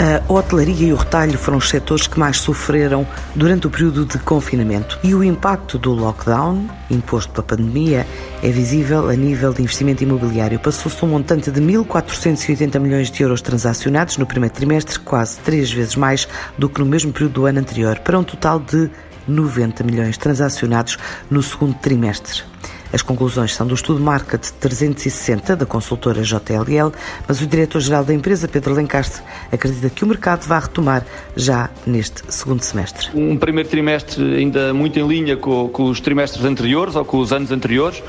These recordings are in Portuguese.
A hotelaria e o retalho foram os setores que mais sofreram durante o período de confinamento. E o impacto do lockdown, imposto pela pandemia, é visível a nível de investimento imobiliário. Passou-se um montante de 1.480 milhões de euros transacionados no primeiro trimestre, quase três vezes mais do que no mesmo período do ano anterior, para um total de 90 milhões transacionados no segundo trimestre. As conclusões são do estudo Market 360 da consultora JLL, mas o diretor-geral da empresa, Pedro Lencastre, acredita que o mercado vai retomar já neste segundo semestre. Um primeiro trimestre ainda muito em linha com, com os trimestres anteriores ou com os anos anteriores,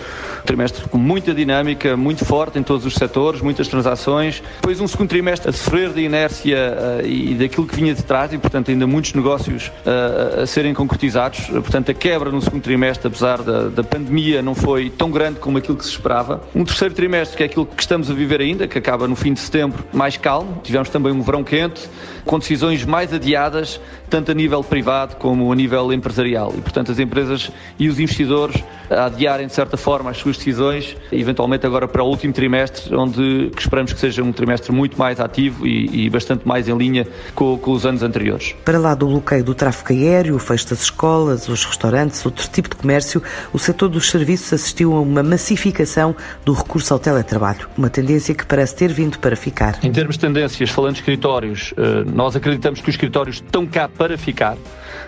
trimestre com muita dinâmica, muito forte em todos os setores, muitas transações. Depois um segundo trimestre a sofrer de inércia uh, e daquilo que vinha de trás e, portanto, ainda muitos negócios uh, a serem concretizados. Portanto, a quebra no segundo trimestre, apesar da, da pandemia, não foi tão grande como aquilo que se esperava. Um terceiro trimestre, que é aquilo que estamos a viver ainda, que acaba no fim de setembro, mais calmo. Tivemos também um verão quente, com decisões mais adiadas, tanto a nível privado como a nível empresarial. E, portanto, as empresas e os investidores adiarem, de certa forma, as suas decisões, eventualmente agora para o último trimestre, onde esperamos que seja um trimestre muito mais ativo e, e bastante mais em linha com, com, os anos anteriores. Para lá do bloqueio do tráfego aéreo, o fecho das escolas, os restaurantes, outro tipo de comércio, o setor dos serviços assistiu a uma massificação do recurso ao teletrabalho, uma tendência que parece ter vindo para ficar. Em termos de tendências, falando de escritórios, eh, nós acreditamos que os escritórios estão cá para ficar,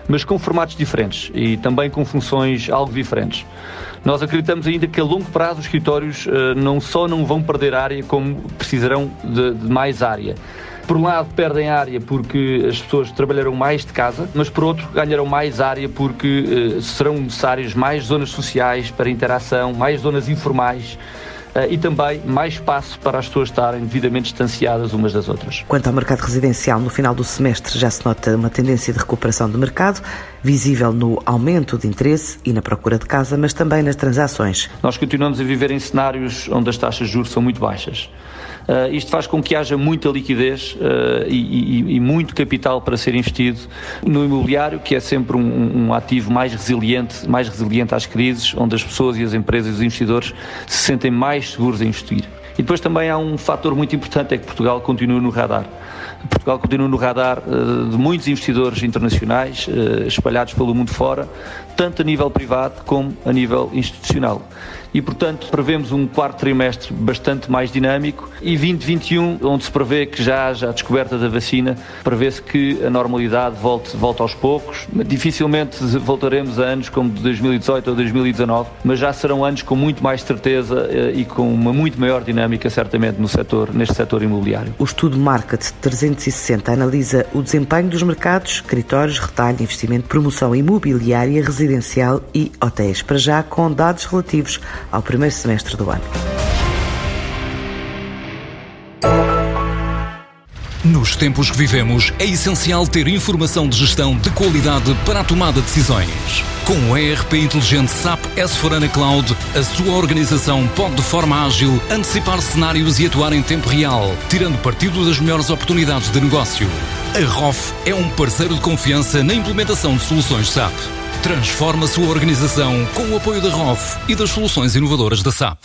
mas com formatos diferentes e também com funções algo diferentes. Nós acreditamos ainda que a longo prazo os escritórios eh, não só não vão perder área, como precisarão de, de mais área. Por um lado, perdem área porque as pessoas trabalharão mais de casa, mas por outro, ganharão mais área porque uh, serão necessárias mais zonas sociais para interação, mais zonas informais e também mais espaço para as pessoas estarem devidamente distanciadas umas das outras. Quanto ao mercado residencial, no final do semestre já se nota uma tendência de recuperação do mercado, visível no aumento de interesse e na procura de casa, mas também nas transações. Nós continuamos a viver em cenários onde as taxas de juros são muito baixas. Uh, isto faz com que haja muita liquidez uh, e, e, e, muito capital para ser investido no imobiliário, que é sempre um, um, ativo mais resiliente, mais resiliente às crises, onde as pessoas e as empresas e os investidores se sentem mais seguros em investir. E depois também há um fator muito importante, é que Portugal continua no radar. Portugal continua no radar uh, de muitos investidores internacionais espalhados pelo mundo fora, tanto a nível privado como a nível institucional e, portanto, prevemos um quarto trimestre bastante mais dinâmico e 2021, onde se prevê que já haja a descoberta da vacina, prevê-se que a normalidade volte, volte aos poucos. Dificilmente voltaremos a anos como de 2018 ou 2019, mas já serão anos com muito mais certeza eh, e com uma muito maior dinâmica, certamente, no setor, neste setor imobiliário. O estudo Market 360 analisa o desempenho dos mercados, escritórios, retalho, investimento, promoção imobiliária, residencial e hotéis, para já com dados relativos ao primeiro semestre do ano. Nos tempos que vivemos, é essencial ter informação de gestão de qualidade para a tomada de decisões. Com o ERP inteligente SAP S4HANA Cloud, a sua organização pode de forma ágil antecipar cenários e atuar em tempo real, tirando partido das melhores oportunidades de negócio. A ROF é um parceiro de confiança na implementação de soluções SAP. Transforma a sua organização com o apoio da ROF e das soluções inovadoras da SAP.